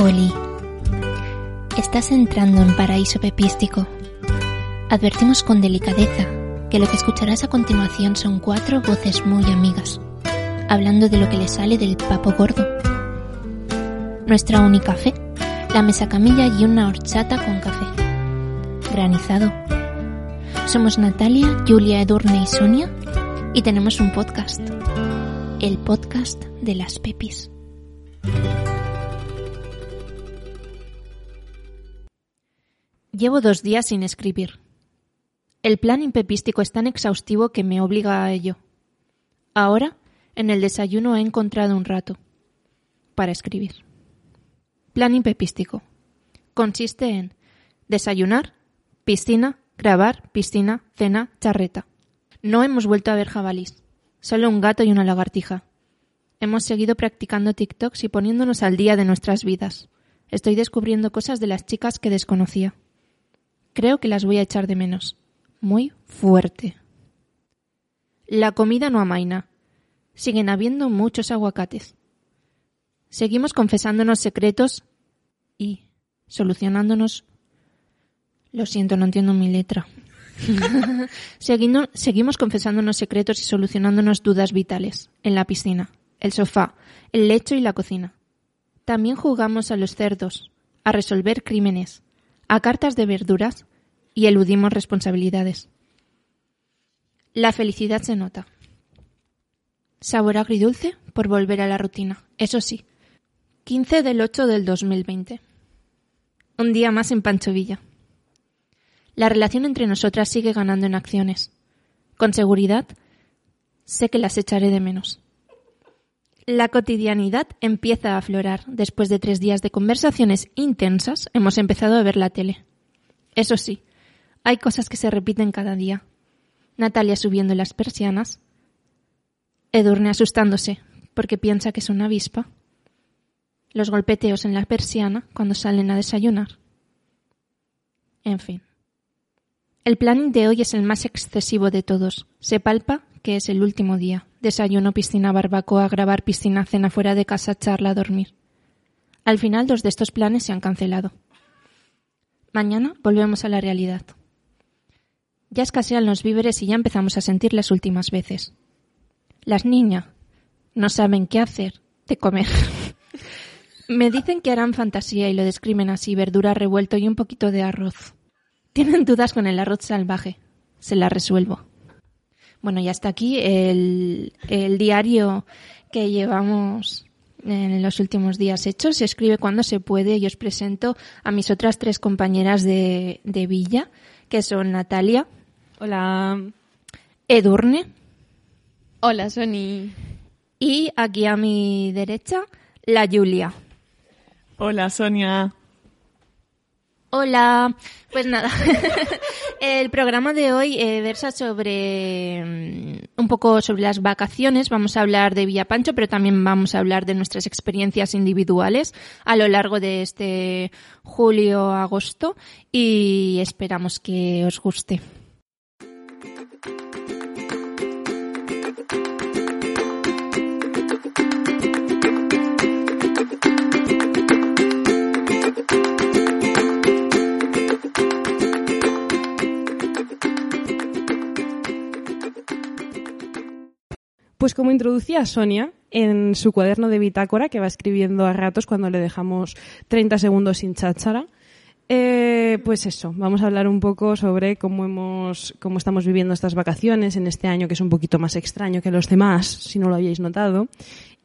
Oli, estás entrando en paraíso pepístico. Advertimos con delicadeza que lo que escucharás a continuación son cuatro voces muy amigas, hablando de lo que le sale del papo gordo. Nuestra única fe, la mesa camilla y una horchata con café. Granizado. Somos Natalia, Julia, Edurne y Sonia y tenemos un podcast. El podcast de las pepis. Llevo dos días sin escribir. El plan impepístico es tan exhaustivo que me obliga a ello. Ahora, en el desayuno he encontrado un rato para escribir. Plan impepístico. Consiste en desayunar, piscina, grabar, piscina, cena, charreta. No hemos vuelto a ver jabalís, solo un gato y una lagartija. Hemos seguido practicando TikToks y poniéndonos al día de nuestras vidas. Estoy descubriendo cosas de las chicas que desconocía. Creo que las voy a echar de menos. Muy fuerte. La comida no amaina. Siguen habiendo muchos aguacates. Seguimos confesándonos secretos y solucionándonos. Lo siento, no entiendo mi letra. Seguimos confesándonos secretos y solucionándonos dudas vitales en la piscina, el sofá, el lecho y la cocina. También jugamos a los cerdos, a resolver crímenes, a cartas de verduras y eludimos responsabilidades. La felicidad se nota. Sabor agridulce por volver a la rutina. Eso sí, 15 del 8 del 2020. Un día más en Pancho Villa. La relación entre nosotras sigue ganando en acciones. Con seguridad, sé que las echaré de menos. La cotidianidad empieza a aflorar. Después de tres días de conversaciones intensas, hemos empezado a ver la tele. Eso sí, hay cosas que se repiten cada día. Natalia subiendo las persianas. Edurne asustándose porque piensa que es una avispa. Los golpeteos en la persiana cuando salen a desayunar. En fin. El planning de hoy es el más excesivo de todos. Se palpa que es el último día. Desayuno, piscina, barbacoa, grabar, piscina, cena fuera de casa, charla, dormir. Al final, dos de estos planes se han cancelado. Mañana volvemos a la realidad. Ya escasean los víveres y ya empezamos a sentir las últimas veces. Las niñas no saben qué hacer de comer. Me dicen que harán fantasía y lo describen así, verdura revuelto y un poquito de arroz. Tienen dudas con el arroz salvaje. Se la resuelvo. Bueno, ya está aquí el, el diario que llevamos en los últimos días hechos. Se escribe cuando se puede y os presento a mis otras tres compañeras de, de Villa, que son Natalia, Hola. Edurne Hola, Sony. y aquí a mi derecha, la Julia. Hola, Sonia. Hola, pues nada, el programa de hoy eh, versa sobre mm, un poco sobre las vacaciones. Vamos a hablar de Villapancho, pero también vamos a hablar de nuestras experiencias individuales a lo largo de este julio-agosto y esperamos que os guste. Pues como introducía Sonia, en su cuaderno de bitácora que va escribiendo a ratos cuando le dejamos 30 segundos sin cháchara. Eh, pues eso, vamos a hablar un poco sobre cómo hemos, cómo estamos viviendo estas vacaciones en este año que es un poquito más extraño que los demás, si no lo habéis notado,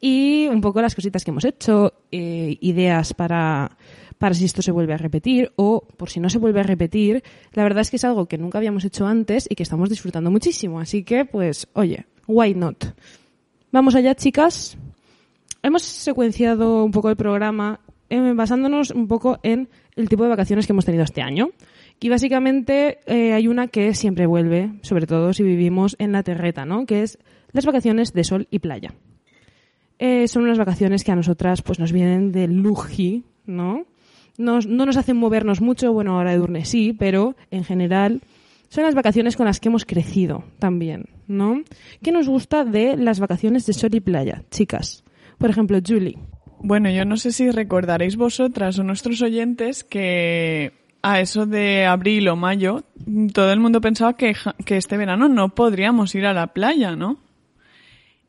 y un poco las cositas que hemos hecho, eh, ideas para, para si esto se vuelve a repetir o por si no se vuelve a repetir. La verdad es que es algo que nunca habíamos hecho antes y que estamos disfrutando muchísimo, así que pues, oye, why not? Vamos allá, chicas. Hemos secuenciado un poco el programa eh, basándonos un poco en el tipo de vacaciones que hemos tenido este año. Y básicamente eh, hay una que siempre vuelve, sobre todo si vivimos en la terreta, ¿no? Que es las vacaciones de sol y playa. Eh, son unas vacaciones que a nosotras pues nos vienen de luji, ¿no? no nos hacen movernos mucho, bueno, ahora Edurne sí, pero en general son las vacaciones con las que hemos crecido también, ¿no? ¿Qué nos gusta de las vacaciones de sol y playa, chicas? Por ejemplo, Julie. Bueno, yo no sé si recordaréis vosotras o nuestros oyentes que a eso de abril o mayo todo el mundo pensaba que, que este verano no podríamos ir a la playa, ¿no?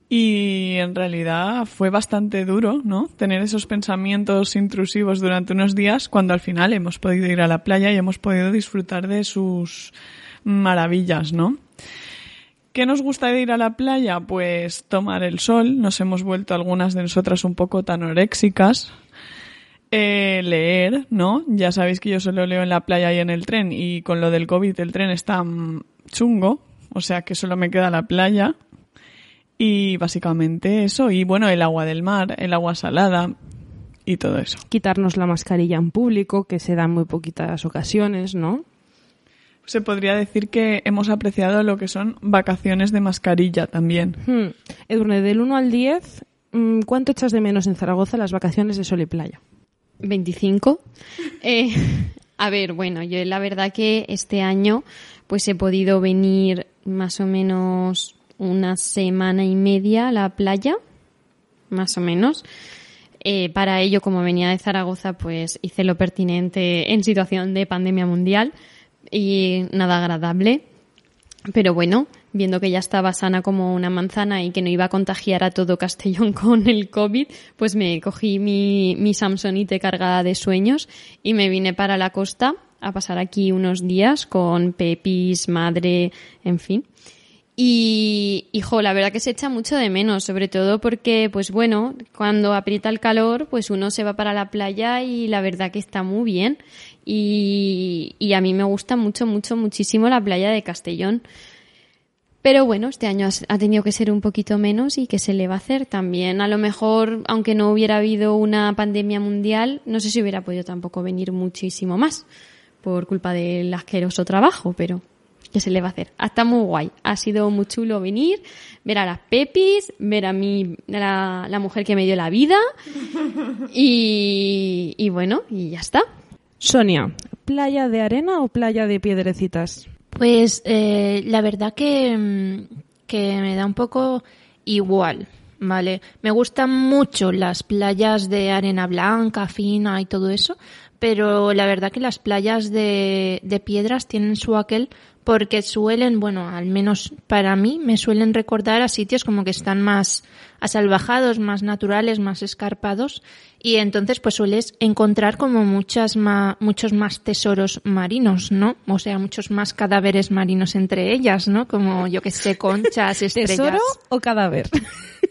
Y en realidad fue bastante duro, ¿no? Tener esos pensamientos intrusivos durante unos días cuando al final hemos podido ir a la playa y hemos podido disfrutar de sus maravillas, ¿no? ¿Qué nos gusta de ir a la playa? Pues tomar el sol. Nos hemos vuelto algunas de nosotras un poco tan oréxicas. Eh, leer, ¿no? Ya sabéis que yo solo leo en la playa y en el tren y con lo del COVID el tren está chungo, o sea que solo me queda la playa. Y básicamente eso, y bueno, el agua del mar, el agua salada y todo eso. Quitarnos la mascarilla en público, que se da en muy poquitas ocasiones, ¿no? Se podría decir que hemos apreciado lo que son vacaciones de mascarilla también. Hmm. Edurne, del 1 al 10, mm, ¿cuánto echas de menos en Zaragoza las vacaciones de sol y playa? 25. Eh, a ver, bueno, yo la verdad que este año pues he podido venir más o menos una semana y media a la playa, más o menos. Eh, para ello, como venía de Zaragoza, pues hice lo pertinente en situación de pandemia mundial y nada agradable. Pero bueno, viendo que ya estaba sana como una manzana y que no iba a contagiar a todo Castellón con el COVID, pues me cogí mi, mi Samsonite cargada de sueños y me vine para la costa a pasar aquí unos días con Pepis, madre, en fin. Y, hijo, la verdad que se echa mucho de menos, sobre todo porque, pues bueno, cuando aprieta el calor, pues uno se va para la playa y la verdad que está muy bien. Y, y a mí me gusta mucho, mucho, muchísimo la playa de Castellón. Pero bueno, este año ha tenido que ser un poquito menos y que se le va a hacer también. A lo mejor, aunque no hubiera habido una pandemia mundial, no sé si hubiera podido tampoco venir muchísimo más por culpa del asqueroso trabajo, pero ¿qué se le va a hacer? Hasta muy guay. Ha sido muy chulo venir, ver a las Pepis, ver a mí, la, la mujer que me dio la vida y, y bueno, y ya está. Sonia, ¿playa de arena o playa de piedrecitas? Pues eh, la verdad que, mm, que me da un poco igual, ¿vale? Me gustan mucho las playas de arena blanca, fina y todo eso, pero la verdad que las playas de, de piedras tienen su aquel porque suelen, bueno, al menos para mí, me suelen recordar a sitios como que están más asalvajados, más naturales, más escarpados y entonces pues sueles encontrar como muchas muchos más tesoros marinos, ¿no? O sea, muchos más cadáveres marinos entre ellas, ¿no? Como yo que sé, conchas, estrellas. ¿Tesoro o cadáver?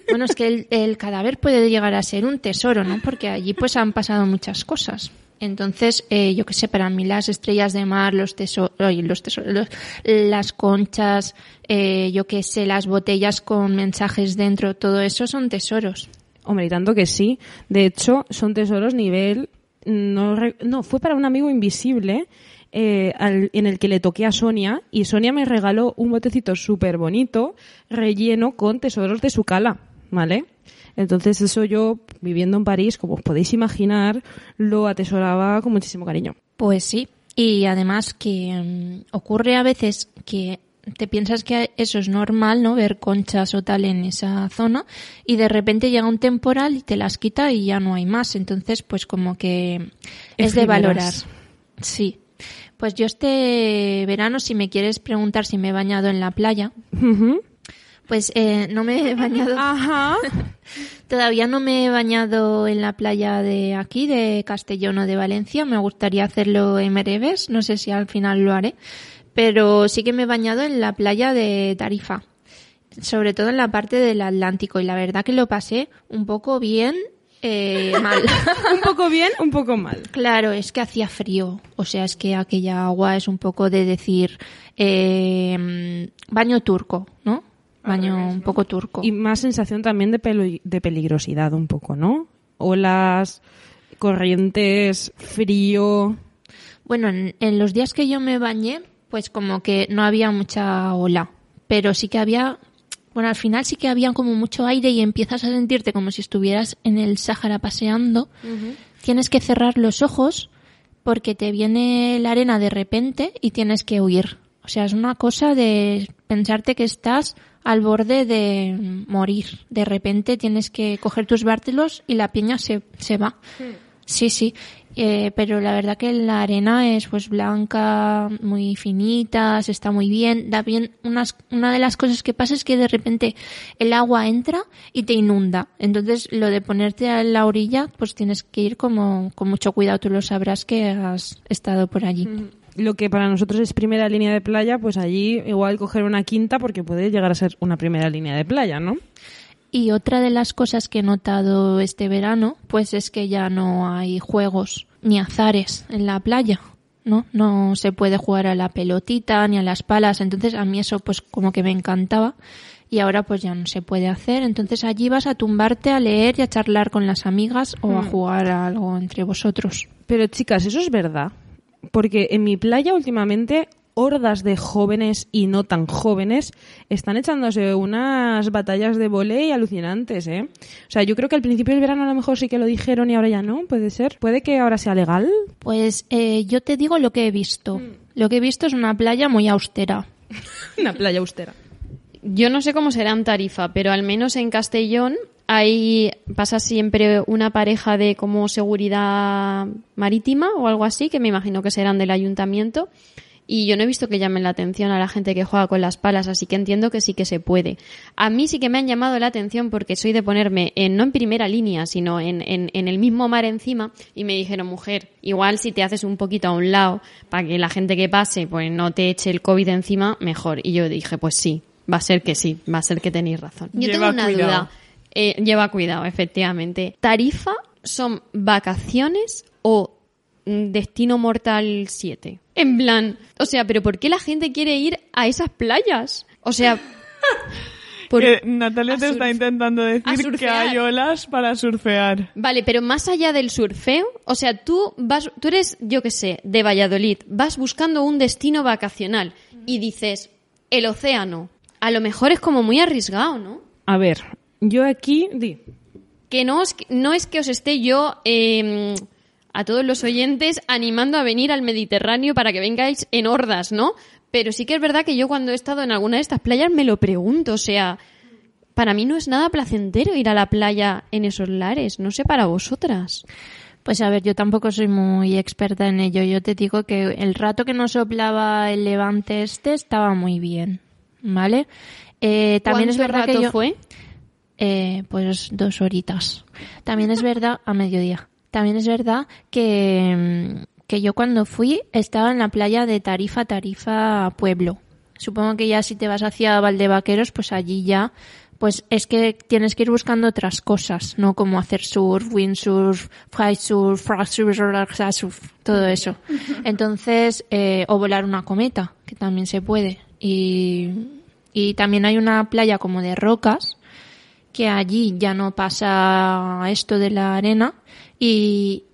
Bueno, es que el, el cadáver puede llegar a ser un tesoro, ¿no? Porque allí pues han pasado muchas cosas. Entonces, eh, yo qué sé, para mí las estrellas de mar, los tesoros, los tesoros, las conchas, eh, yo qué sé, las botellas con mensajes dentro, todo eso son tesoros. Hombre, y tanto que sí. De hecho, son tesoros nivel... No, no fue para un amigo invisible eh, en el que le toqué a Sonia y Sonia me regaló un botecito súper bonito relleno con tesoros de su cala, ¿vale? Entonces eso yo, viviendo en París, como os podéis imaginar, lo atesoraba con muchísimo cariño. Pues sí, y además que mm, ocurre a veces que te piensas que eso es normal, ¿no? Ver conchas o tal en esa zona y de repente llega un temporal y te las quita y ya no hay más. Entonces, pues como que es de valorar. Sí. Pues yo este verano, si me quieres preguntar si me he bañado en la playa, Pues eh, no me he bañado. Ajá. Todavía no me he bañado en la playa de aquí, de Castellón o de Valencia. Me gustaría hacerlo en Mereves. No sé si al final lo haré. Pero sí que me he bañado en la playa de Tarifa. Sobre todo en la parte del Atlántico. Y la verdad que lo pasé un poco bien, eh, mal. un poco bien, un poco mal. Claro, es que hacía frío. O sea, es que aquella agua es un poco de decir eh, baño turco, ¿no? Baño un poco turco. Y más sensación también de, peligrosidad un poco, ¿no? Olas, corrientes, frío. Bueno, en, en los días que yo me bañé, pues como que no había mucha ola, pero sí que había, bueno, al final sí que había como mucho aire y empiezas a sentirte como si estuvieras en el Sáhara paseando. Tienes que cerrar los ojos porque te viene la arena de repente y tienes que huir. O sea, es una cosa de pensarte que estás al borde de morir. De repente tienes que coger tus bártulos y la piña se, se va. Sí, sí. Eh, pero la verdad que la arena es pues blanca, muy finita, se está muy bien, da bien. Unas, una de las cosas que pasa es que de repente el agua entra y te inunda. Entonces lo de ponerte a la orilla, pues tienes que ir como con mucho cuidado. Tú lo sabrás que has estado por allí. Lo que para nosotros es primera línea de playa, pues allí igual coger una quinta porque puede llegar a ser una primera línea de playa, ¿no? Y otra de las cosas que he notado este verano, pues es que ya no hay juegos ni azares en la playa, ¿no? No se puede jugar a la pelotita ni a las palas, entonces a mí eso pues como que me encantaba y ahora pues ya no se puede hacer, entonces allí vas a tumbarte a leer y a charlar con las amigas o a jugar a algo entre vosotros. Pero chicas, eso es verdad. Porque en mi playa últimamente hordas de jóvenes y no tan jóvenes están echándose unas batallas de volei alucinantes, ¿eh? O sea, yo creo que al principio del verano a lo mejor sí que lo dijeron y ahora ya no, puede ser. Puede que ahora sea legal. Pues eh, yo te digo lo que he visto. Lo que he visto es una playa muy austera. Una playa austera. Yo no sé cómo será en Tarifa, pero al menos en Castellón hay pasa siempre una pareja de como seguridad marítima o algo así, que me imagino que serán del ayuntamiento. Y yo no he visto que llamen la atención a la gente que juega con las palas, así que entiendo que sí que se puede. A mí sí que me han llamado la atención porque soy de ponerme en, no en primera línea, sino en, en, en el mismo mar encima y me dijeron, mujer, igual si te haces un poquito a un lado para que la gente que pase pues no te eche el COVID encima, mejor. Y yo dije, pues sí, va a ser que sí, va a ser que tenéis razón. Yo Lleva tengo una cuidado. duda. Eh, lleva cuidado, efectivamente. ¿Tarifa son vacaciones o mm, Destino Mortal 7? En plan, o sea, ¿pero por qué la gente quiere ir a esas playas? O sea, por- Que Natalia te está intentando decir que hay olas para surfear. Vale, pero más allá del surfeo, o sea, tú vas, tú eres, yo qué sé, de Valladolid, vas buscando un destino vacacional y dices, el océano. A lo mejor es como muy arriesgado, ¿no? A ver, yo aquí... Di. que no es, no es que os esté yo eh, a todos los oyentes animando a venir al Mediterráneo para que vengáis en hordas, ¿no? Pero sí que es verdad que yo cuando he estado en alguna de estas playas me lo pregunto, o sea, para mí no es nada placentero ir a la playa en esos lares, no sé para vosotras. Pues a ver, yo tampoco soy muy experta en ello. Yo te digo que el rato que nos soplaba el levante este estaba muy bien, ¿vale? Eh, también es ¿Cuánto verdad rato que yo, fue? Eh, pues dos horitas. También es verdad, a mediodía. También es verdad que, mm, que yo cuando fui estaba en la playa de Tarifa, Tarifa Pueblo. Supongo que ya si te vas hacia Valdevaqueros, pues allí ya, pues es que tienes que ir buscando otras cosas, no como hacer surf, windsurf, flysurf, surf, surf, todo eso. Entonces, eh, o volar una cometa, que también se puede. Y, y también hay una playa como de rocas, que allí ya no pasa esto de la arena y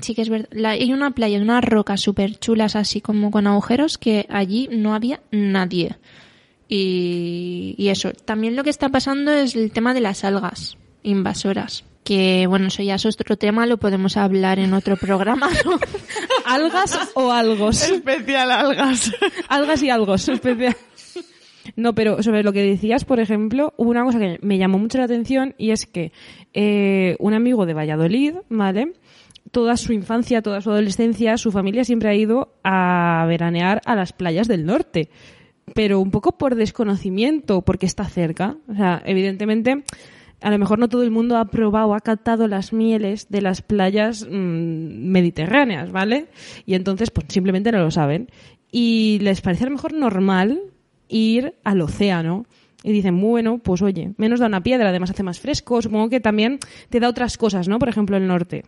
sí que es verdad, la- hay una playa de unas rocas súper chulas así como con agujeros que allí no había nadie. Y, y eso, también lo que está pasando es el tema de las algas invasoras. Que bueno, eso ya es otro tema, lo podemos hablar en otro programa, ¿no? ¿Algas o algos? Especial algas. Algas y algos. especial. No, pero sobre lo que decías, por ejemplo, hubo una cosa que me llamó mucho la atención y es que eh, un amigo de Valladolid, ¿vale? Toda su infancia, toda su adolescencia, su familia siempre ha ido a veranear a las playas del norte. pero un poco por desconocimiento, porque está cerca. O sea, evidentemente, a lo mejor no todo el mundo ha probado, ha captado las mieles de las playas mm, mediterráneas, ¿vale? Y entonces, pues simplemente no lo saben. Y les parece a lo mejor normal ir al océano. Y dicen, bueno, pues oye, menos da una piedra, además hace más fresco. Supongo que también te da otras cosas, ¿no? Por ejemplo, el norte.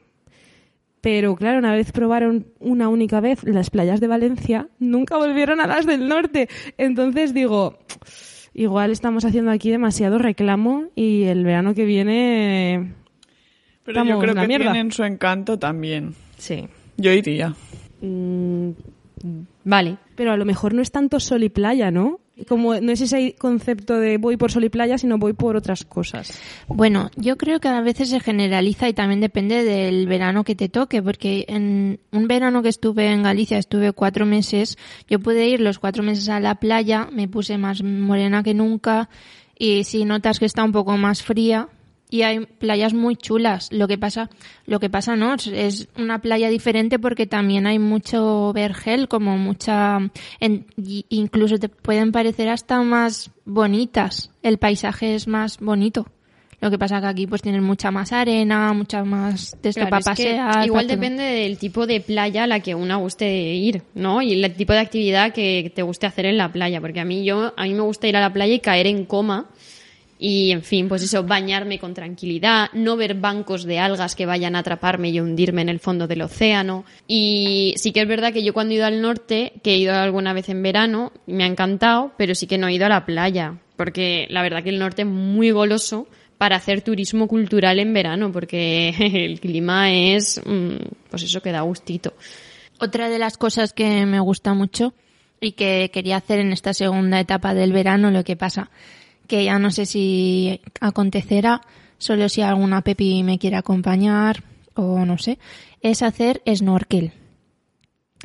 Pero claro, una vez probaron una única vez las playas de Valencia, nunca volvieron a las del norte. Entonces digo, igual estamos haciendo aquí demasiado reclamo y el verano que viene. Pero yo creo que mierda. tienen su encanto también. Sí. Yo iría. Mm, vale. Pero a lo mejor no es tanto sol y playa, ¿no? Como no es ese concepto de voy por sol y playa, sino voy por otras cosas. Bueno, yo creo que a veces se generaliza y también depende del verano que te toque, porque en un verano que estuve en Galicia, estuve cuatro meses, yo pude ir los cuatro meses a la playa, me puse más morena que nunca y si notas que está un poco más fría y hay playas muy chulas. Lo que pasa, lo que pasa no, es- una playa diferente porque también hay mucho vergel, como mucha, en- incluso te pueden parecer hasta más bonitas. El paisaje es más bonito. Lo que pasa que aquí pues tienen mucha más arena, mucha más de Claro, es que igual todo. depende del tipo de playa a la que una guste ir, ¿no? Y el tipo de actividad que te guste hacer en la playa. Porque a mí yo, a mí me gusta ir a la playa y caer en coma. Y, en fin, pues eso, bañarme con tranquilidad, no ver bancos de algas que vayan a atraparme y hundirme en el fondo del océano. Y sí que es verdad que yo cuando he ido al norte, que he ido alguna vez en verano, me ha encantado, pero sí que no he ido a la playa. Porque la verdad que el norte es muy goloso para hacer turismo cultural en verano, porque el clima es, mm, pues eso que da gustito. Otra de las cosas que me gusta mucho y que quería hacer en esta segunda etapa del verano, lo que pasa que ya no sé si acontecerá, solo si alguna Pepi me quiere acompañar o no sé, es hacer snorkel,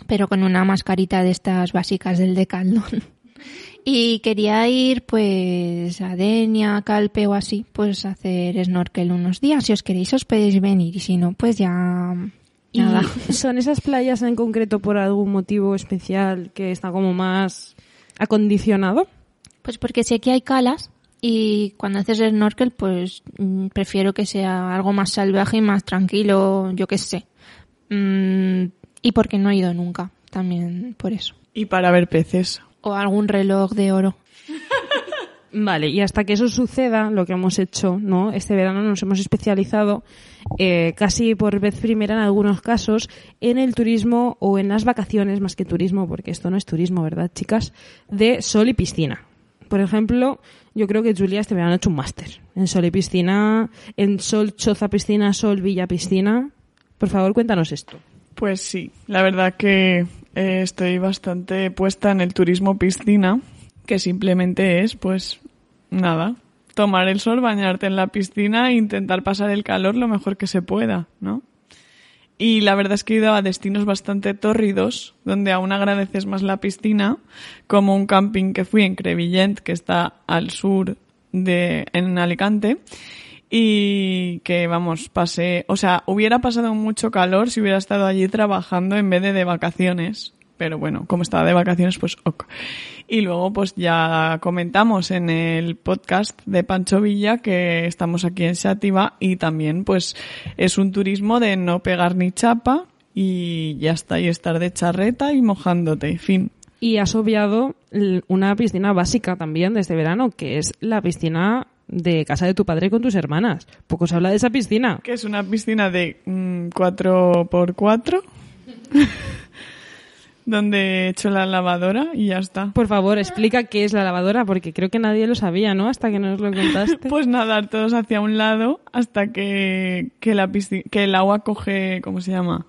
pero con una mascarita de estas básicas del Decathlon. Y quería ir pues a Denia, Calpe o así, pues a hacer snorkel unos días. Si os queréis os podéis venir y si no, pues ya ¿Y nada. son esas playas en concreto por algún motivo especial que está como más acondicionado? Pues porque sé que hay calas y cuando haces snorkel pues mm, prefiero que sea algo más salvaje y más tranquilo, yo qué sé. Mm, y porque no he ido nunca, también por eso. Y para ver peces. O algún reloj de oro. Vale, y hasta que eso suceda, lo que hemos hecho, ¿no? Este verano nos hemos especializado eh, casi por vez primera en algunos casos en el turismo o en las vacaciones, más que turismo, porque esto no es turismo, ¿verdad, chicas? De sol y piscina. Por ejemplo, yo creo que Julia este verano ha hecho un máster en sol y piscina, en sol, choza, piscina, sol, villa, piscina. Por favor, cuéntanos esto. Pues sí, la verdad que eh, estoy bastante puesta en el turismo piscina, que simplemente es, pues, nada, tomar el sol, bañarte en la piscina e intentar pasar el calor lo mejor que se pueda, ¿no? Y la verdad es que he ido a destinos bastante tórridos, donde aún agradeces más la piscina, como un camping que fui en Crevillent, que está al sur de, en Alicante, y que vamos, pasé, o sea, hubiera pasado mucho calor si hubiera estado allí trabajando en vez de de vacaciones. Pero bueno, como estaba de vacaciones, pues ok. Y luego, pues ya comentamos en el podcast de Pancho Villa que estamos aquí en Sativa y también, pues, es un turismo de no pegar ni chapa y ya está, y estar de charreta y mojándote, fin. Y has obviado una piscina básica también de este verano, que es la piscina de casa de tu padre con tus hermanas. Poco se habla de esa piscina. Que es una piscina de mm, 4x4 donde he hecho la lavadora y ya está. Por favor, explica qué es la lavadora, porque creo que nadie lo sabía, ¿no? Hasta que nos lo contaste. Pues nadar todos hacia un lado hasta que, que, la pisci- que el agua coge, ¿cómo se llama?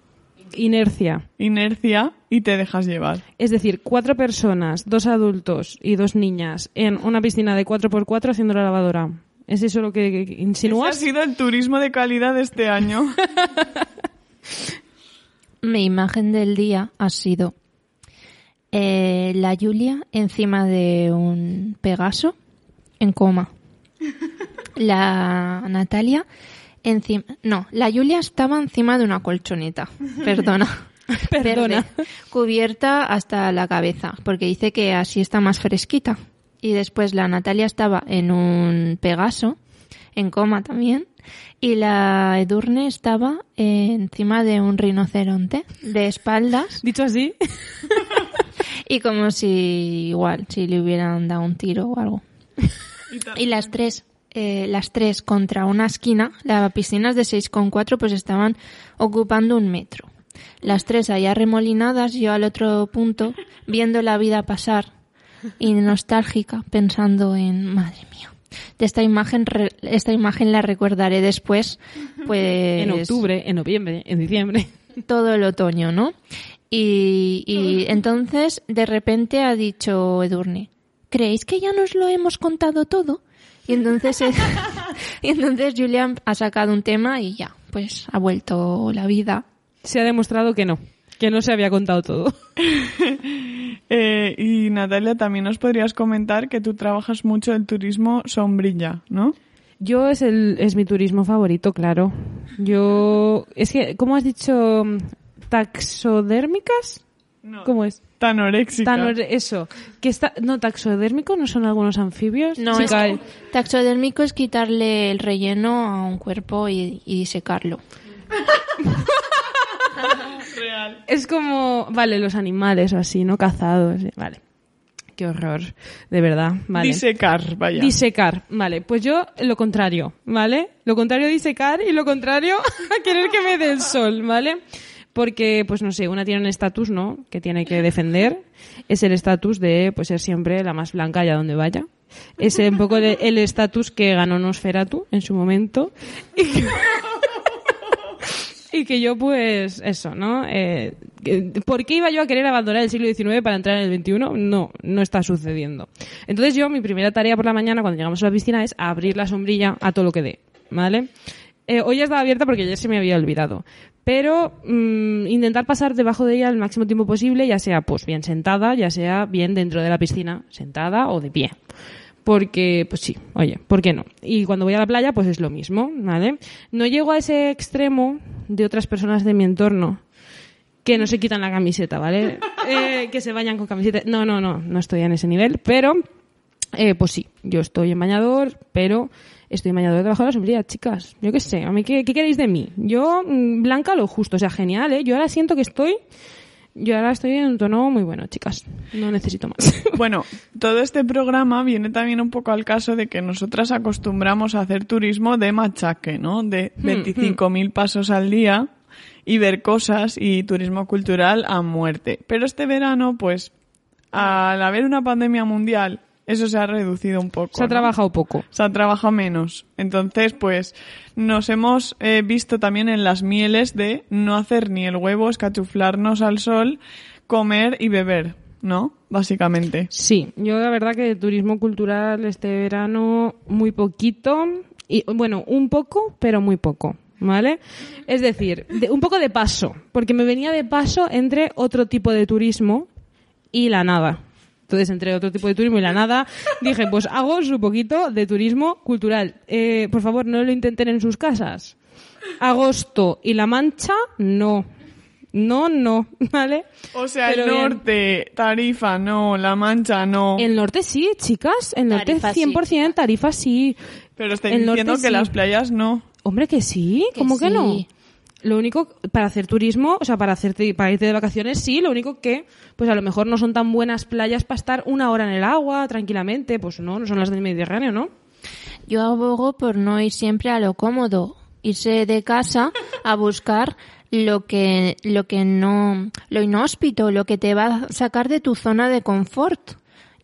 Inercia. Inercia y te dejas llevar. Es decir, cuatro personas, dos adultos y dos niñas en una piscina de 4x4 haciendo la lavadora. ¿Es eso lo que que Ese ha insinúas? sido el turismo de calidad de este año. Mi imagen del día ha sido eh, la Julia encima de un Pegaso en coma. La Natalia encima... No, la Julia estaba encima de una colchoneta. Perdona. Perdona. verde, cubierta hasta la cabeza, porque dice que así está más fresquita. Y después la Natalia estaba en un Pegaso, en coma también, y la Edurne estaba encima de un rinoceronte, de espaldas, Dicho así, y como si igual, si le hubieran dado un tiro o algo. Y las tres, eh, las tres contra una esquina, las piscinas de 6,4 pues estaban ocupando un metro. Las tres allá remolinadas, yo al otro punto, viendo la vida pasar y nostálgica, pensando en, madre mía, de esta imagen, re- esta imagen la recordaré después, pues... en octubre, en noviembre, en diciembre. todo el otoño, ¿no? Y, y entonces de repente ha dicho Edurne, ¿creéis que ya nos lo hemos contado todo? Y entonces, eh, y entonces Julian ha sacado un tema y ya, pues ha vuelto la vida. Se ha demostrado que no, que no se había contado todo. Eh, y Natalia, también nos podrías comentar que tú trabajas mucho el turismo sombrilla, ¿no? Yo es el es mi turismo favorito, claro. Yo es que ¿cómo has dicho taxodérmicas? No. ¿Cómo es? Tanoréxica. Tan eso, que está no taxodérmico no son algunos anfibios? No, Sí, es taxodérmico es quitarle el relleno a un cuerpo y, y secarlo. Es como, vale, los animales o así, no cazados, eh, vale. Qué horror, de verdad, vale. Disecar, vaya. Disecar, vale. Pues yo lo contrario, ¿vale? Lo contrario a disecar y lo contrario a querer que me dé el sol, ¿vale? Porque, pues no sé, una tiene un estatus, ¿no? Que tiene que defender. Es el estatus de, pues, ser siempre la más blanca allá donde vaya. Es un poco el estatus que ganó Nosferatu en su momento. Y y que yo, pues, eso, ¿no? Eh, ¿Por qué iba yo a querer abandonar el siglo XIX para entrar en el XXI? No, no está sucediendo. Entonces yo, mi primera tarea por la mañana, cuando llegamos a la piscina, es abrir la sombrilla a todo lo que dé, ¿vale? Eh, hoy ya estaba abierta porque ayer se me había olvidado. Pero mm, intentar pasar debajo de ella el máximo tiempo posible, ya sea pues bien sentada, ya sea bien dentro de la piscina, sentada o de pie. Porque, pues sí, oye, ¿por qué no? Y cuando voy a la playa, pues es lo mismo, ¿vale? No llego a ese extremo de otras personas de mi entorno que no se quitan la camiseta, ¿vale? Eh, que se vayan con camiseta. No, no, no, no estoy en ese nivel, pero eh, pues sí, yo estoy en bañador, pero estoy en bañador debajo de la sombrilla, chicas. Yo qué sé, a mí, ¿qué, qué queréis de mí? Yo, mm, blanca lo justo, o sea, genial, ¿eh? Yo ahora siento que estoy, yo ahora estoy en un tono muy bueno, chicas. No necesito más. Bueno, todo este programa viene también un poco al caso de que nosotras acostumbramos a hacer turismo de machaque, ¿no? De 25.000 pasos al día y ver cosas y turismo cultural a muerte. Pero este verano, pues, al haber una pandemia mundial, eso se ha reducido un poco. Se ha ¿no? trabajado poco. se ha trabajado menos. Entonces, pues, nos hemos eh, visto también en las mieles de no hacer ni el huevo, escachuflarnos al sol, comer y beber, ¿no? Básicamente. Sí, yo la verdad que de turismo cultural este verano muy poquito y bueno, un poco, pero muy poco, ¿vale? Es decir, de- un poco de paso, porque me venía de paso entre otro tipo de turismo y la nada. Entonces, entre otro tipo de turismo y la nada, dije, pues hago su poquito de turismo cultural. Eh, por favor, no lo intenten en sus casas. Agosto y La Mancha, no. No, no, ¿vale? O sea, Pero el bien. norte, Tarifa, no, La Mancha, no. El norte sí, chicas. El norte Tarifa sí. 100%, Tarifa sí. Pero estoy el diciendo norte que sí. las playas no. Hombre, que sí. Que ¿Cómo que sí. no? Lo único, para hacer turismo, o sea, para, hacerte, para irte de vacaciones, sí. Lo único que, pues a lo mejor no son tan buenas playas para estar una hora en el agua, tranquilamente. Pues no, no son las del Mediterráneo, ¿no? Yo abogo por no ir siempre a lo cómodo, irse de casa a buscar lo que, lo que no, lo inhóspito, lo que te va a sacar de tu zona de confort,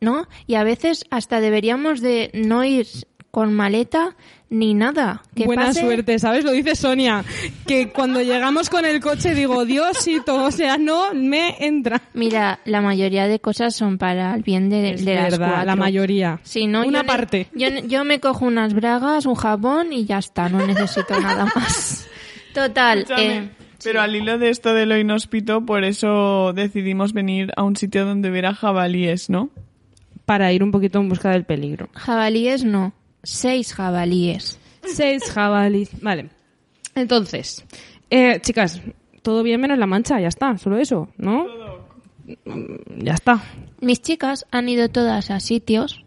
¿no? Y a veces hasta deberíamos de no ir con maleta ni nada. Que Buena pase- suerte, ¿sabes? Lo dice Sonia. Que cuando llegamos con el coche digo, Diosito, o sea, no me entra. Mira, la mayoría de cosas son para el bien de, Es de las verdad, cuatro. la mayoría. Si no, Una yo ne- parte. yo, ne- yo me cojo unas bragas, un jabón y ya está, no necesito nada más. Total. Eh, Pero al hilo de esto de lo inhóspito, por eso decidimos venir a un sitio donde hubiera jabalíes, ¿no? Para ir un poquito en busca del peligro. jabalíes no, seis jabalíes. Seis jabalíes. Vale. Entonces, eh, chicas, todo bien menos la mancha, ya está, solo eso, ¿no? Mm, Ya está. Mis chicas han ido todas a sitios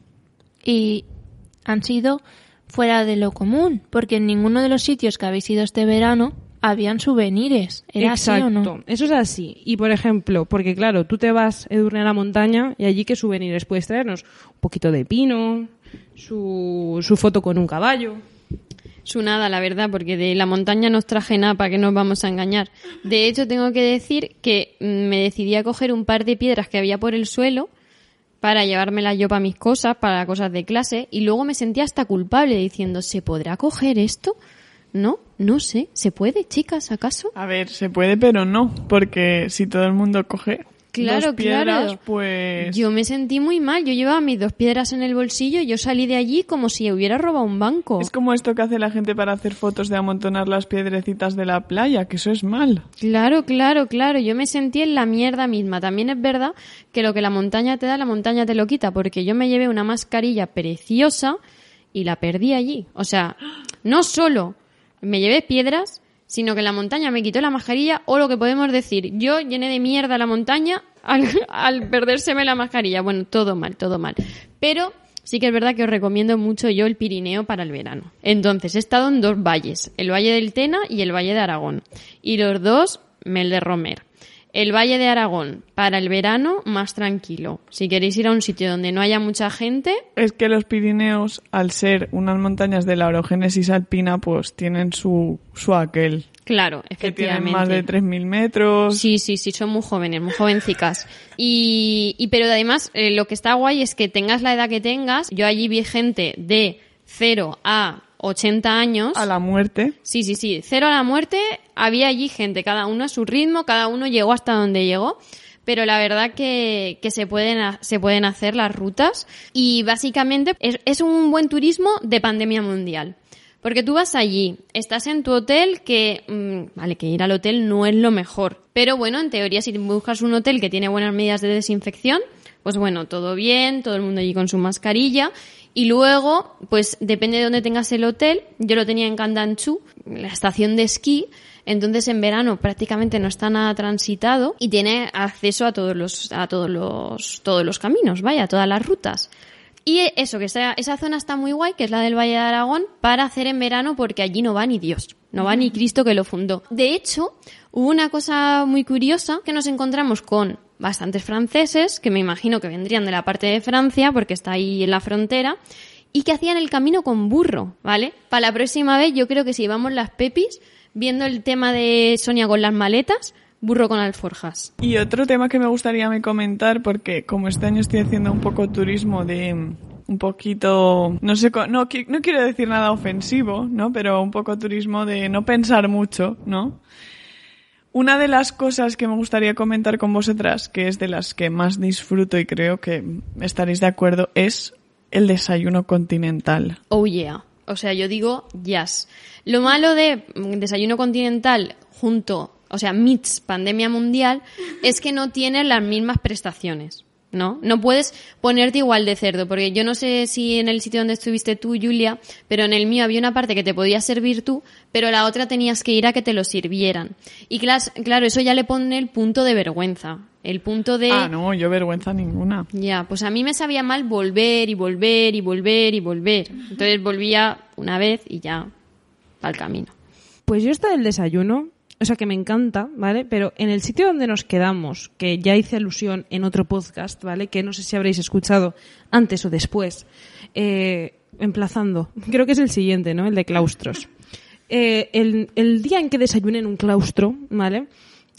y han sido fuera de lo común, porque en ninguno de los sitios que habéis ido este verano habían souvenirs. ¿Era así o no? Eso es así. Y por ejemplo, porque claro, tú te vas, Edurne, a la montaña y allí qué souvenirs puedes traernos. Un poquito de pino, su, su foto con un caballo. Su nada, la verdad, porque de la montaña nos traje nada, para que nos vamos a engañar. De hecho, tengo que decir que mm, me decidí a coger un par de piedras que había por el suelo para llevármelas yo para mis cosas, para cosas de clase, y luego me sentía hasta culpable diciendo, ¿se podrá coger esto? No, no sé. ¿Se puede, chicas, acaso? A ver, se puede, pero no, porque si todo el mundo coge Claro, dos piedras, claro. pues... Yo me sentí muy mal. Yo llevaba mis dos piedras en el bolsillo y yo salí de allí como si hubiera robado un banco. Es como esto que hace la gente para hacer fotos de amontonar las piedrecitas de la playa, que eso es mal. Claro, claro, claro. Yo me sentí en la mierda misma. También es verdad que lo que la montaña te da, la montaña te lo quita, porque yo me llevé una mascarilla preciosa y la perdí allí. O sea, no solo me llevé piedras, sino que la montaña me quitó la mascarilla, o lo que podemos decir, yo llené de mierda la montaña al, perdérseme la mascarilla. Bueno, todo mal, todo mal. Pero sí que es verdad que os recomiendo mucho yo el Pirineo para el verano. Entonces, he estado en dos valles, el Valle del Tena y el Valle de Aragón. Y los dos, Mel de Romer. El Valle de Aragón, para el verano, más tranquilo. Si queréis ir a un sitio donde no haya mucha gente, Es que los Pirineos, al ser unas montañas de la orogénesis alpina, pues tienen su, su aquel. claro, Que tienen efectivamente. más de 3.000 metros. Sí, sí, sí, son muy jóvenes, muy jovencicas. Y, y pero además, eh, lo que está guay es que tengas la edad que tengas. Yo allí vi gente de 0 a 80 años. A la muerte. Sí, sí, sí. Cero a la muerte. Había allí gente, cada uno a su ritmo, cada uno llegó hasta donde llegó. Pero la verdad que, que se, pueden, se pueden hacer las rutas. Y básicamente es, es un buen turismo de pandemia mundial. Porque tú vas allí, estás en tu hotel que, mm, vale, que ir al hotel no es lo mejor. Pero bueno, en teoría si buscas un hotel que tiene buenas medidas de desinfección, pues bueno, todo bien, todo el mundo allí con su mascarilla. Y luego, pues depende de dónde tengas el hotel. Yo lo tenía en Candanchú, la estación de esquí. Entonces en verano prácticamente no está nada transitado y tiene acceso a todos los, a todos los, todos los caminos, vaya, a todas las rutas. Y eso, que esa, esa zona está muy guay, que es la del Valle de Aragón, para hacer en verano porque allí no va ni Dios, no va ni Cristo que lo fundó. De hecho, hubo una cosa muy curiosa que nos encontramos con bastantes franceses, que me imagino que vendrían de la parte de Francia porque está ahí en la frontera, y que hacían el camino con burro, ¿vale? Para la próxima vez yo creo que si vamos las pepis, viendo el tema de Sonia con las maletas, burro con alforjas. Y otro tema que me gustaría mí comentar, porque como este año estoy haciendo un poco turismo de un poquito, no sé, no, no quiero decir nada ofensivo, ¿no? Pero un poco turismo de no pensar mucho, ¿no? Una de las cosas que me gustaría comentar con vosotras, que es de las que más disfruto y creo que estaréis de acuerdo, es el desayuno continental. Oh yeah. O sea, yo digo jazz. Lo malo de desayuno continental junto, o sea, meets pandemia mundial, es que no tiene las mismas prestaciones. ¿No? No puedes ponerte igual de cerdo, porque yo no sé si en el sitio donde estuviste tú, Julia, pero en el mío había una parte que te podías servir tú, pero la otra tenías que ir a que te lo sirvieran. Y clas- claro, eso ya le pone el punto de vergüenza. El punto de... Ah, no, yo vergüenza ninguna. Ya, pues a mí me sabía mal volver y volver y volver y volver. Entonces volvía una vez y ya al camino. Pues yo está del desayuno, o sea que me encanta, ¿vale? Pero en el sitio donde nos quedamos, que ya hice alusión en otro podcast, ¿vale? Que no sé si habréis escuchado antes o después, eh, emplazando, creo que es el siguiente, ¿no? El de claustros. Eh, el, día en que desayuné en un claustro, ¿vale?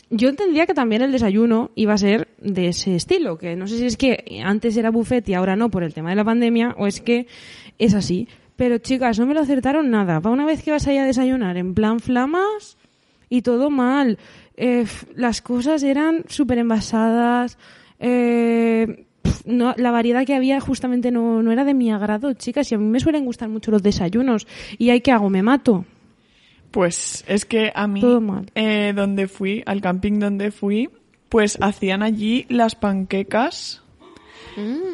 Yo entendía que también el desayuno iba a ser de ese estilo, que no sé si es que antes era buffet y ahora no por el tema de la pandemia, o es que es así. Pero chicas, no me lo acertaron nada. Para una vez que vas ahí a desayunar en plan flamas y todo mal. Eh, las cosas eran súper envasadas. Eh, no, la variedad que había justamente no, no era de mi agrado, chicas. Y a mí me suelen gustar mucho los desayunos. ¿Y ahí qué hago? ¿Me mato? Pues es que a mí, Todo mal. eh, donde fui, al camping donde fui, pues hacían allí las panquecas.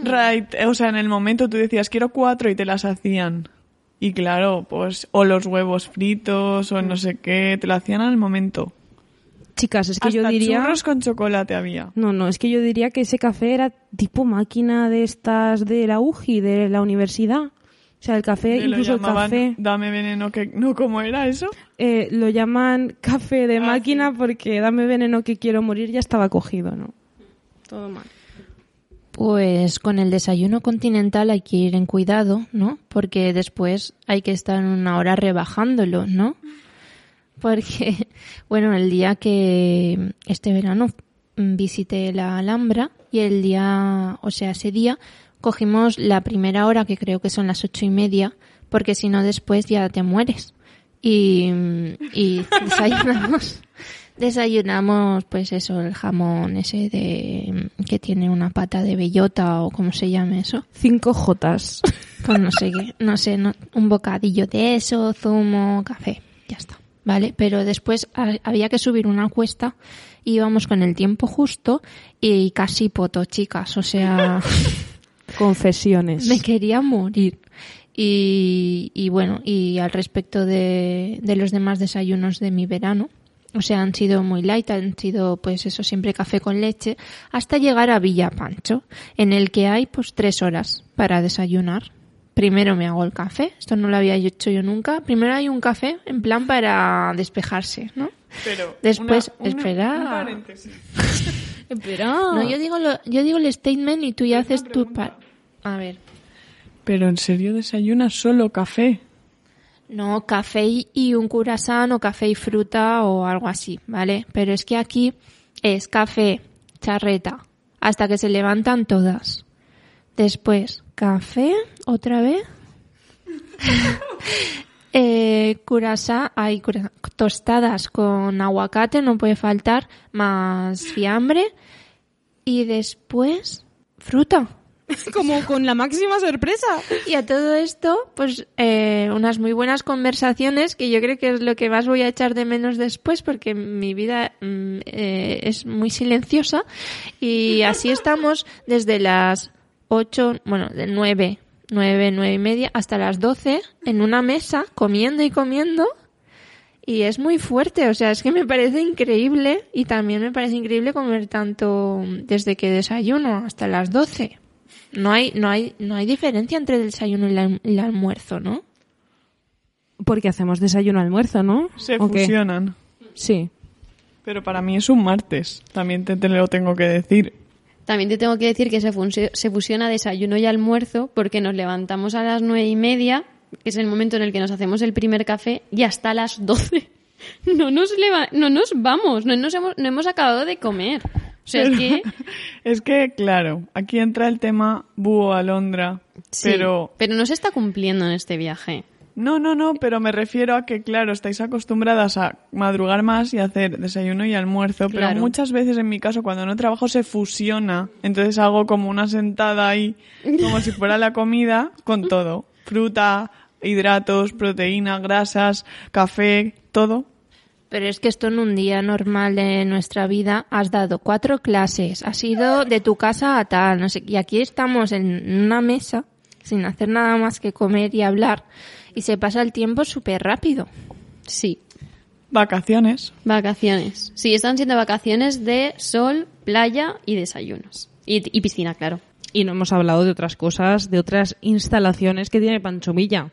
Right, o sea, en el momento tú decías quiero cuatro y te las hacían. Y claro, pues, o los huevos fritos, o no sé qué, te lo hacían al momento. Chicas, es que yo diría... churros con chocolate había. No, no, es que yo diría que ese café era tipo máquina de estas de la UJI, de la universidad. O sea, el café, incluso el café, Dame veneno que... No, ¿cómo era eso? eh, lo llaman café de Ah, máquina porque dame veneno que quiero morir ya estaba cogido, ¿no? Todo mal. Pues con el desayuno continental hay que ir en cuidado, ¿no? Porque después hay que estar una hora rebajándolo, ¿no? Porque, bueno, el día que este verano visité la Alhambra y el día, o sea, ese día cogimos la primera hora, que creo que son las ocho y media, porque si no después ya te mueres. Y, y desayunamos, desayunamos, pues eso, el jamón ese de, que tiene una pata de bellota o como se llame eso. Cinco Jotas. Pues no sé qué, no sé, no- un bocadillo de eso, zumo, café, ya está, ¿vale? Pero después ha- había que subir una cuesta, íbamos con el tiempo justo y casi poto, chicas, o sea, Confesiones. me quería morir. Y, y bueno, y al respecto de, de los demás desayunos de mi verano, o sea, han sido muy light, han sido pues eso, siempre café con leche, hasta llegar a Villa Pancho, en el que hay pues tres horas para desayunar. Primero me hago el café, esto no lo había hecho yo nunca. Primero hay un café en plan para despejarse, ¿no? Pero Después, una- una- espera. un paréntesis. Espera. No, yo digo, lo- yo digo el statement y tú ya haces tu par. A ver. Pero en serio desayunas solo café. No, café y- un curasán o café y fruta o algo así, ¿vale? Pero es que aquí es café, charreta, hasta que se levantan todas. Después, café, otra vez. eh, curasá, hay cura- tostadas con aguacate, no puede faltar, más fiambre. Y después, fruta. Como con la máxima sorpresa. Y a todo esto, pues eh, unas muy buenas conversaciones que yo creo que es lo que más voy a echar de menos después porque mi vida mm, eh, es muy silenciosa y así estamos desde las 8, bueno, de 9, 9, 9 y media hasta las 12 en una mesa comiendo y comiendo y es muy fuerte, o sea, es que me parece increíble y también me parece increíble comer tanto desde que desayuno hasta las 12. No hay, no hay, no hay diferencia entre el desayuno y el, alm- el almuerzo, ¿no? Porque hacemos desayuno almuerzo, ¿no? Se fusionan. Sí. Pero para mí es un martes. También te, te lo tengo que decir. También te tengo que decir que se, se fusiona desayuno y almuerzo porque nos levantamos a las nueve y media, que es el momento en el que nos hacemos el primer café, y hasta las doce no nos, leva- no nos vamos, no, nos hemos, no hemos acabado de comer. Es que... Es que, claro, aquí entra el tema búho alondra. sí, Pero pero no se está cumpliendo en este viaje. No, no, no, pero me refiero a que, claro, estáis acostumbradas a madrugar más y hacer desayuno y almuerzo, pero muchas veces en mi caso cuando no trabajo se fusiona, entonces hago como una sentada ahí, como si fuera la comida, con todo, fruta, hidratos, proteína, grasas, café, todo. Pero es que esto en un día normal de nuestra vida has dado cuatro clases, has ido de tu casa a tal, no sé, y aquí estamos en una mesa sin hacer nada más que comer y hablar y se pasa el tiempo súper rápido. Sí, Vacaciones. vacaciones. Sí, están siendo vacaciones de sol, playa y desayunos. Y, y piscina, claro. Y no hemos hablado de otras cosas, de otras instalaciones que tiene Pancho Villa.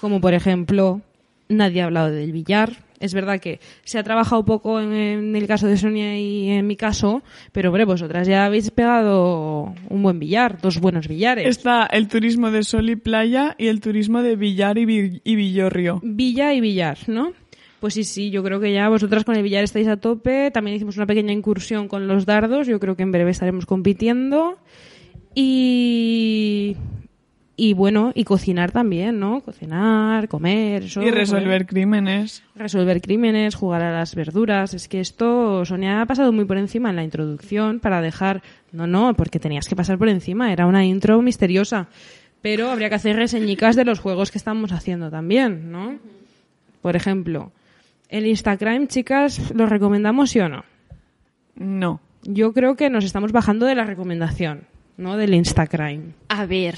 Como por ejemplo, nadie ha hablado del billar. Es verdad que se ha trabajado poco en, en el caso de Sonia y en mi caso, pero hombre, vosotras ya habéis pegado un buen billar, dos buenos billares. Está el turismo de sol y playa y el turismo de billar y, vi- y villorrio. Villa y billar, ¿no? Pues sí, sí, yo creo que ya vosotras con el billar estáis a tope. También hicimos una pequeña incursión con los dardos. Yo creo que en breve estaremos compitiendo. Y. Y bueno, y cocinar también, ¿no? Cocinar, comer, eso. Y resolver crímenes. Resolver crímenes, jugar a las verduras. Es que esto, Sonia ha pasado muy por encima en la introducción para dejar. No, no, porque tenías que pasar por encima. Era una intro misteriosa. Pero habría que hacer reseñicas de los juegos que estamos haciendo también, ¿no? Por ejemplo, el Instagram, chicas, ¿lo recomendamos sí o no? No. Yo creo que nos estamos bajando de la recomendación, ¿no? Del Instagram. A ver,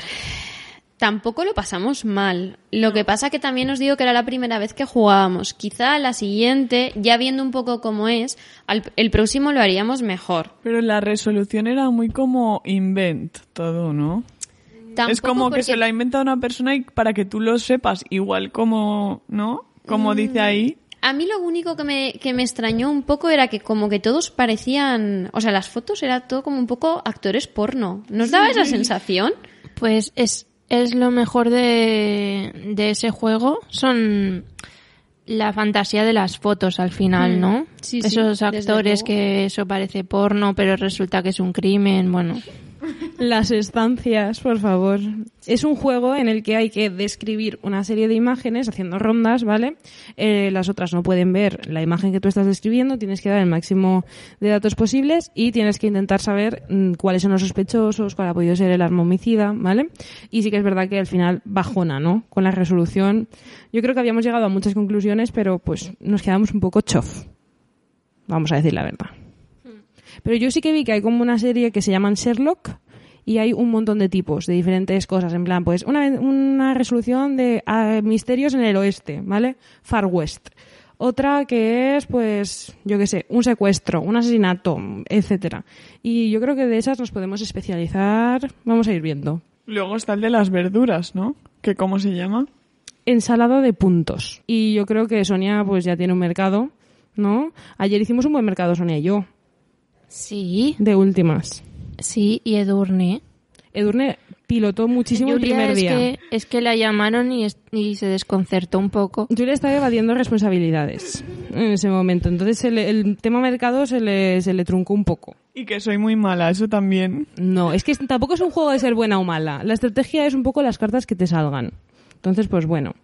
tampoco lo pasamos mal. Lo que pasa que también os digo que era la primera vez que jugábamos. Quizá la siguiente, ya viendo un poco cómo es, al- el próximo lo haríamos mejor. Pero la resolución era muy como invent todo, ¿no? es como que se lo ha inventado una persona y para que tú lo sepas, igual como, ¿no? Como dice ahí. A mí lo único que me, que me extrañó un poco era que como que todos parecían... O sea, las fotos era todo como un poco actores porno. ¿Nos daba esa sensación? Pues es, es lo mejor de, de ese juego. Son la fantasía de las fotos al final, Mm. ¿no? Sí, Esos actores que eso parece porno, pero resulta que es un crimen, bueno. Las estancias, por favor. Es un juego en el que hay que describir una serie de imágenes haciendo rondas, ¿vale? Eh, las otras no pueden ver la imagen que tú estás describiendo, tienes que dar el máximo de datos posibles y tienes que intentar saber mm, cuáles son los sospechosos, cuál ha podido ser el arma homicida, ¿vale? Y sí que es verdad que al final bajona, ¿no? Con la resolución. Yo creo que habíamos llegado a muchas conclusiones, pero pues nos quedamos un poco chof. Vamos a decir la verdad. Pero yo sí que vi que hay como una serie que se llaman Sherlock y hay un montón de tipos, de diferentes cosas. En plan, pues una, una resolución de ah, misterios en el oeste, ¿vale? Far West. Otra que es, pues, yo qué sé, un secuestro, un asesinato, etcétera. Y yo creo que de esas nos podemos especializar. Vamos a ir viendo. Luego está el de las verduras, ¿no? Que cómo se llama. Ensalada de puntos. Y yo creo que Sonia, pues, ya tiene un mercado, ¿no? Ayer hicimos un buen mercado, Sonia y yo, Sí, de últimas. sí, y Edurne. Edurne pilotó muchísimo el primer es día. Que, es que la llamaron y, es- y se desconcertó un poco. Julia estaba evadiendo responsabilidades en ese momento. Entonces se le- el tema mercado se le, se le truncó un poco. Y que soy muy mala, eso también. No, es que tampoco es un juego de ser buena o mala. La estrategia es un poco las cartas que te salgan. Entonces, pues bueno.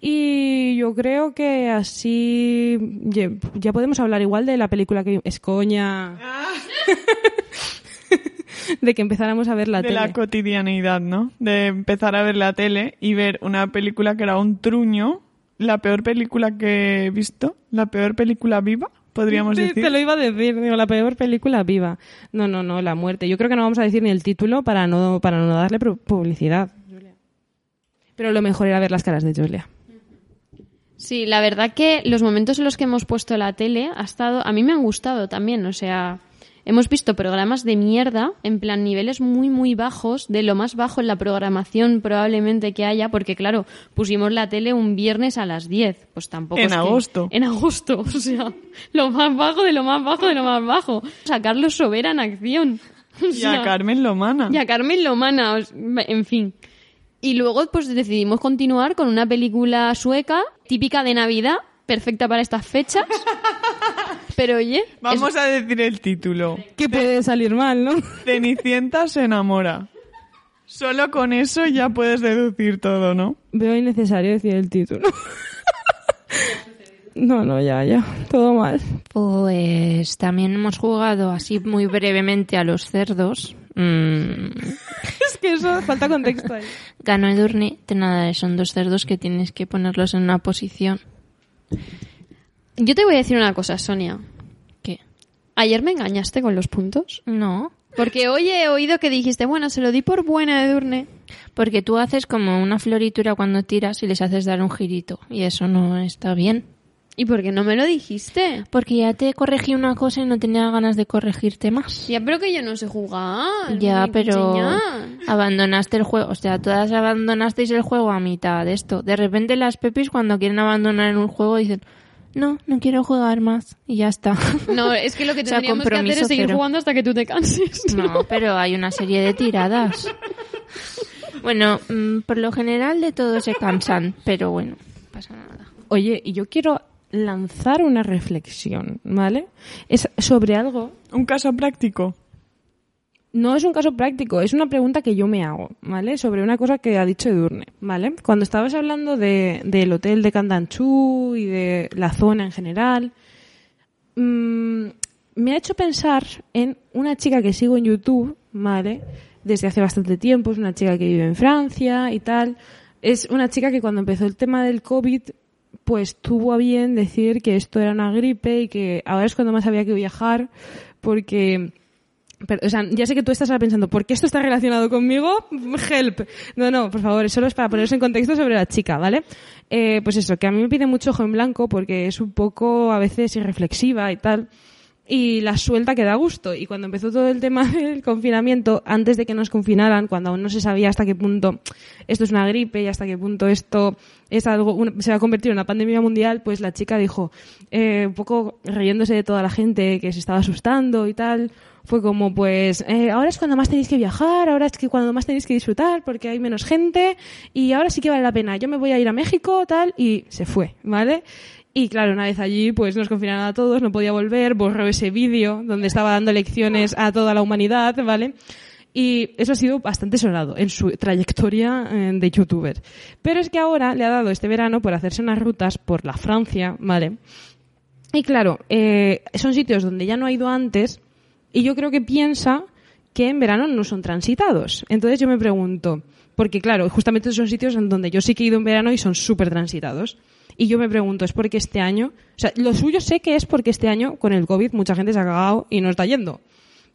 Y yo creo que así ya, podemos hablar igual de la película que es coña. de que empezáramos a ver la de tele. la cotidianeidad, ¿no? De empezar a ver la tele y ver una película que era un truño, la peor película que he visto, la peor película viva, podríamos decir. Te lo iba a decir, digo, la peor película viva. No, no, no, la muerte. Yo creo que no vamos a decir ni el título para no, para no darle publicidad. Pero lo mejor era ver las caras de Julia. Sí, la verdad que los momentos en los que hemos puesto la tele ha estado, a mí me han gustado también, o sea, hemos visto programas de mierda, en plan niveles muy muy bajos, de lo más bajo en la programación probablemente que haya, porque claro, pusimos la tele un viernes a las 10, pues tampoco En es que- agosto. En agosto, o sea, lo más bajo de lo más bajo de lo más bajo. A Carlos Sobera en acción. O Y a Carmen Lomana. y a Carmen Lomana, en fin. Y luego pues decidimos continuar con una película sueca, típica de Navidad, perfecta para estas fechas. Pero oye, es- Vamos a decir el título. Que puede salir mal, ¿no? Cenicienta se enamora. Solo con eso ya puedes deducir todo, ¿no? Veo innecesario decir el título. No, no, ya, ya. Todo mal. Pues también hemos jugado así muy brevemente a los cerdos. Mm, Es que eso falta contexto ahí. ganó Edurne. De nada, son dos cerdos que tienes que ponerlos en una posición. yo te voy a decir una cosa, Sonia. ¿Qué? Ayer me engañaste con los puntos. No, Porque hoy he oído que dijiste, bueno, se lo di por buena de Durne. porque tú haces como una floritura cuando tiras y les haces dar un girito. Y eso no está bien. ¿Y por qué no me lo dijiste? Porque ya te corregí una cosa y no tenía ganas de corregirte más. Ya, pero que yo no sé jugar. Ya, pero enseñar. abandonaste el juego. O sea, todas abandonasteis el juego a mitad de esto. De repente las pepis cuando quieren abandonar un juego dicen, no, no quiero jugar más. Y ya está. No, es que lo que O sea, tendríamos que hacer es seguir cero. jugando hasta que tú te canses. No, pero hay una serie de tiradas. Bueno, mm, por lo general de todo se cansan, pero bueno, no pasa nada. Oye, y yo quiero lanzar una reflexión, ¿vale? Es sobre algo Un caso práctico. No es un caso práctico, es una pregunta que yo me hago, ¿vale? Sobre una cosa que ha dicho Edurne, ¿vale? Cuando estabas hablando de, del hotel de Candanchú y de la zona en general, mm, me ha hecho pensar en una chica que sigo en YouTube, ¿vale? Desde hace bastante tiempo, es una chica que vive en Francia y tal. Es una chica que cuando empezó el tema del COVID, pues tuvo a bien decir que esto era una gripe y que ahora es cuando más había que viajar porque o sea, ya sé que tú estás ahora pensando, ¿por qué esto está relacionado conmigo? Help. No, no, por favor, solo es para ponerse en contexto sobre la chica, ¿vale? Eh, pues eso, que a mí me pide mucho ojo en blanco porque es un poco a veces irreflexiva y tal. Y la suelta que da gusto. Y cuando empezó todo el tema del confinamiento, antes de que nos confinaran, cuando aún no se sabía hasta qué punto esto es una gripe y hasta qué punto esto es algo, se va a convertir en una pandemia mundial, pues la chica dijo, eh, un poco riéndose de toda la gente que se estaba asustando y tal, fue como pues eh, ahora es cuando más tenéis que viajar, ahora es que cuando más tenéis que disfrutar porque hay menos gente y ahora sí que vale la pena. Yo me voy a ir a México tal y se fue, ¿vale? Y claro, una vez allí pues nos confinaron a todos, no podía volver, borró ese vídeo donde estaba dando lecciones a toda la humanidad, ¿vale? Y eso ha sido bastante sonado en su trayectoria eh, de youtuber. Pero es que ahora le ha dado este verano por hacerse unas rutas por la Francia, ¿vale? Y claro, eh, son sitios donde ya no ha ido antes y yo creo que piensa que en verano no son transitados. Entonces yo me pregunto, porque claro, justamente son sitios en donde yo sí que he ido en verano y son súper transitados. Y yo me pregunto, ¿es porque este año, o sea, lo suyo sé que es porque este año con el COVID mucha gente se ha cagado y no está yendo.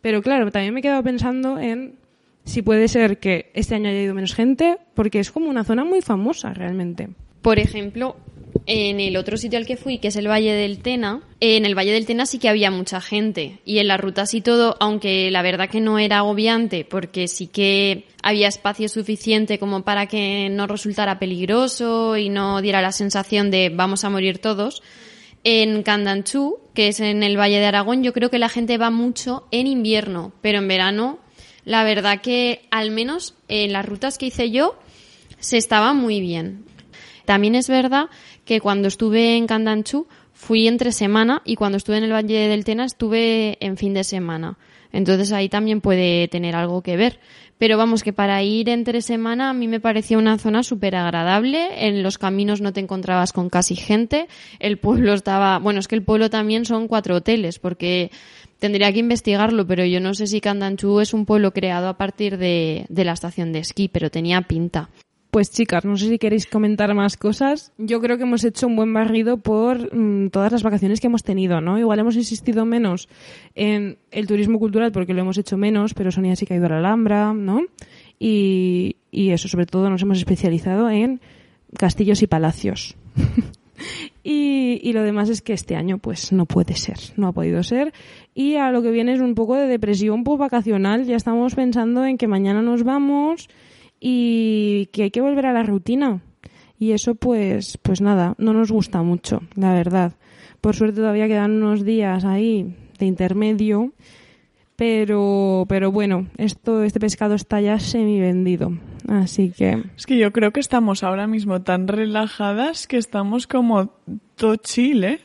Pero claro, también me he quedado pensando en si puede ser que este año haya ido menos gente, porque es como una zona muy famosa realmente. Por ejemplo, en el otro sitio al que fui, que es el Valle del Tena, en el Valle del Tena sí que había mucha gente. Y en las rutas y todo, aunque la verdad que no era agobiante, porque sí que había espacio suficiente como para que no resultara peligroso y no diera la sensación de vamos a morir todos. En Candanchú, que es en el Valle de Aragón, yo creo que la gente va mucho en invierno, pero en verano, la verdad que al menos en las rutas que hice yo, se estaba muy bien. También es verdad que cuando estuve en Candanchú fui entre semana y cuando estuve en el Valle del Tena estuve en fin de semana. Entonces ahí también puede tener algo que ver. Pero vamos, que para ir entre semana a mí me parecía una zona súper agradable. En los caminos no te encontrabas con casi gente. El pueblo estaba, bueno, es que el pueblo también son cuatro hoteles, porque tendría que investigarlo, pero yo no sé si Candanchú es un pueblo creado a partir de, de la estación de esquí, pero tenía pinta. Pues chicas, no sé si queréis comentar más cosas. Yo creo que hemos hecho un buen barrido por mm, todas las vacaciones que hemos tenido, ¿no? Igual hemos insistido menos en el turismo cultural porque lo hemos hecho menos, pero Sonia sí que ha ido a la Alhambra, ¿no? Y, y eso, sobre todo, nos hemos especializado en castillos y palacios. y, y lo demás es que este año, pues, no puede ser, no ha podido ser. Y a lo que viene es un poco de depresión post-vacacional. Ya estamos pensando en que mañana nos vamos y que hay que volver a la rutina. Y eso pues, pues nada, no nos gusta mucho, la verdad. Por suerte todavía quedan unos días ahí de intermedio, pero, pero bueno, esto, este pescado está ya semi vendido. Así que Es que yo creo que estamos ahora mismo tan relajadas que estamos como todo chill, ¿eh?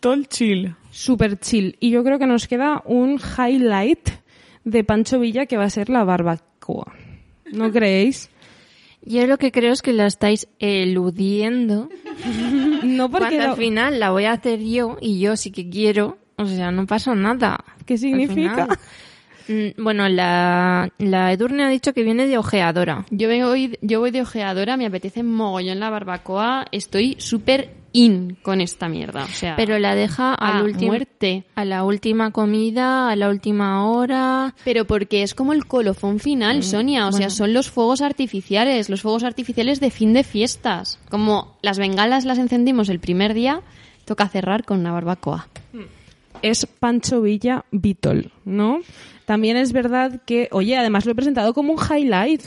Todo chill. super chill. Y yo creo que nos queda un highlight de Pancho Villa que va a ser la barbacoa. ¿No creéis? Yo lo que creo es que la estáis eludiendo. No porque lo- al final la voy a hacer yo y yo sí que quiero. O sea, no pasa nada. ¿Qué significa? Mm, Bueno, la, la Edurne ha dicho que viene de ojeadora. Yo voy, yo voy de ojeadora, me apetece mogollón la barbacoa, estoy súper in con esta mierda. O sea, Pero la deja a al muerte. a la última comida, a la última hora. Pero porque es como el colofón final, Sonia. O sea, son los fuegos artificiales, los fuegos artificiales de fin de fiestas. Como las bengalas las encendimos el primer día, toca cerrar con una barbacoa. es Pancho Villa Beatle, ¿no? También es verdad que, oye, además lo he presentado como un highlight.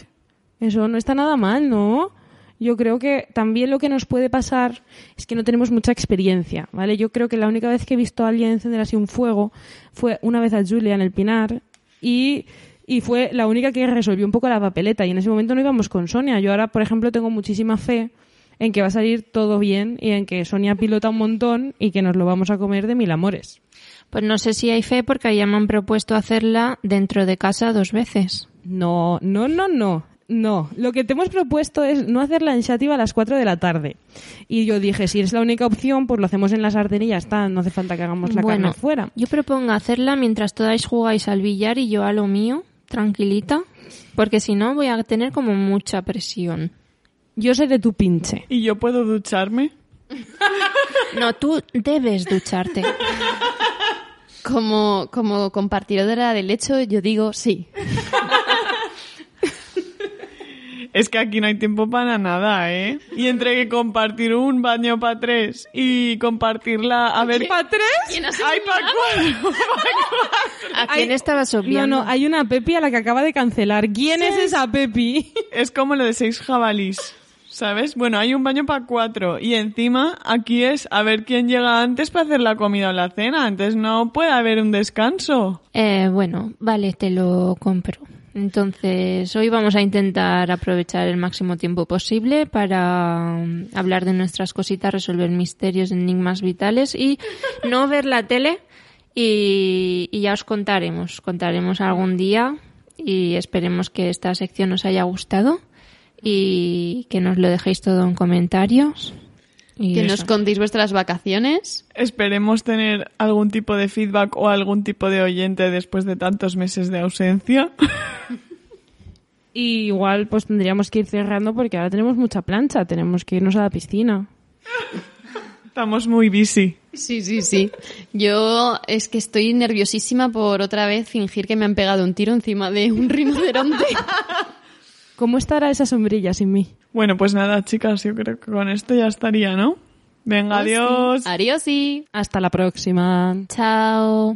Eso no está nada mal, ¿no? Yo creo que también lo que nos puede pasar es que no tenemos mucha experiencia, ¿vale? Yo creo que la única vez que he visto a alguien encender así un fuego fue una vez a Julia en el Pinar y, y fue la única que resolvió un poco la papeleta y en ese momento no íbamos con Sonia. Yo ahora, por ejemplo, tengo muchísima fe en que va a salir todo bien y en que Sonia pilota un montón y que nos lo vamos a comer de mil amores. Pues no sé si hay fe porque ya me han propuesto hacerla dentro de casa dos veces. No, no, no, no. No, lo que te hemos propuesto es no hacer la iniciativa a las 4 de la tarde. Y yo dije, si es la única opción, pues lo hacemos en la sartén y ya está, no hace falta que hagamos la bueno, carne fuera. yo propongo hacerla mientras todas jugáis al billar y yo a lo mío, tranquilita, porque si no voy a tener como mucha presión. Yo seré tu pinche. ¿Y yo puedo ducharme? No, tú debes ducharte. Como, como compartidora del hecho, yo digo sí. Es que aquí no hay tiempo para nada, ¿eh? Y entre que compartir un baño para tres y compartirla... A ver... ¿Para tres? ¡Ay, para cuatro! ¿A quién Hay- estabas No, obviando? no, hay una Pepi a la que acaba de cancelar. ¿Quién es esa Pepi? Es como lo de seis jabalís, ¿sabes? Bueno, hay un baño para cuatro y encima aquí es a ver quién llega antes para hacer la comida o la cena. Antes no puede haber un descanso. Eh, bueno, vale, te lo compro. Entonces, hoy vamos a intentar aprovechar el máximo tiempo posible para mm, hablar de nuestras cositas, resolver misterios, enigmas vitales y no ver la tele. Y, y ya os contaremos, contaremos algún día y esperemos que esta sección os haya gustado y que nos lo dejéis todo en comentarios. Y Que nos eso. contéis vuestras vacaciones. Esperemos tener algún tipo de feedback o algún tipo de oyente después de tantos meses de ausencia. Y igual pues tendríamos que ir cerrando porque ahora tenemos mucha plancha, tenemos que irnos a la piscina. Estamos muy busy. Sí, sí, sí. Yo es que estoy nerviosísima por otra vez fingir que me han pegado un tiro encima de un rinoceronte. ¿Cómo estará esa sombrilla sin mí? Bueno, pues nada, chicas, yo creo que con esto ya estaría, ¿no? Venga, adiós. Adiós, sí. Hasta la próxima. Chao.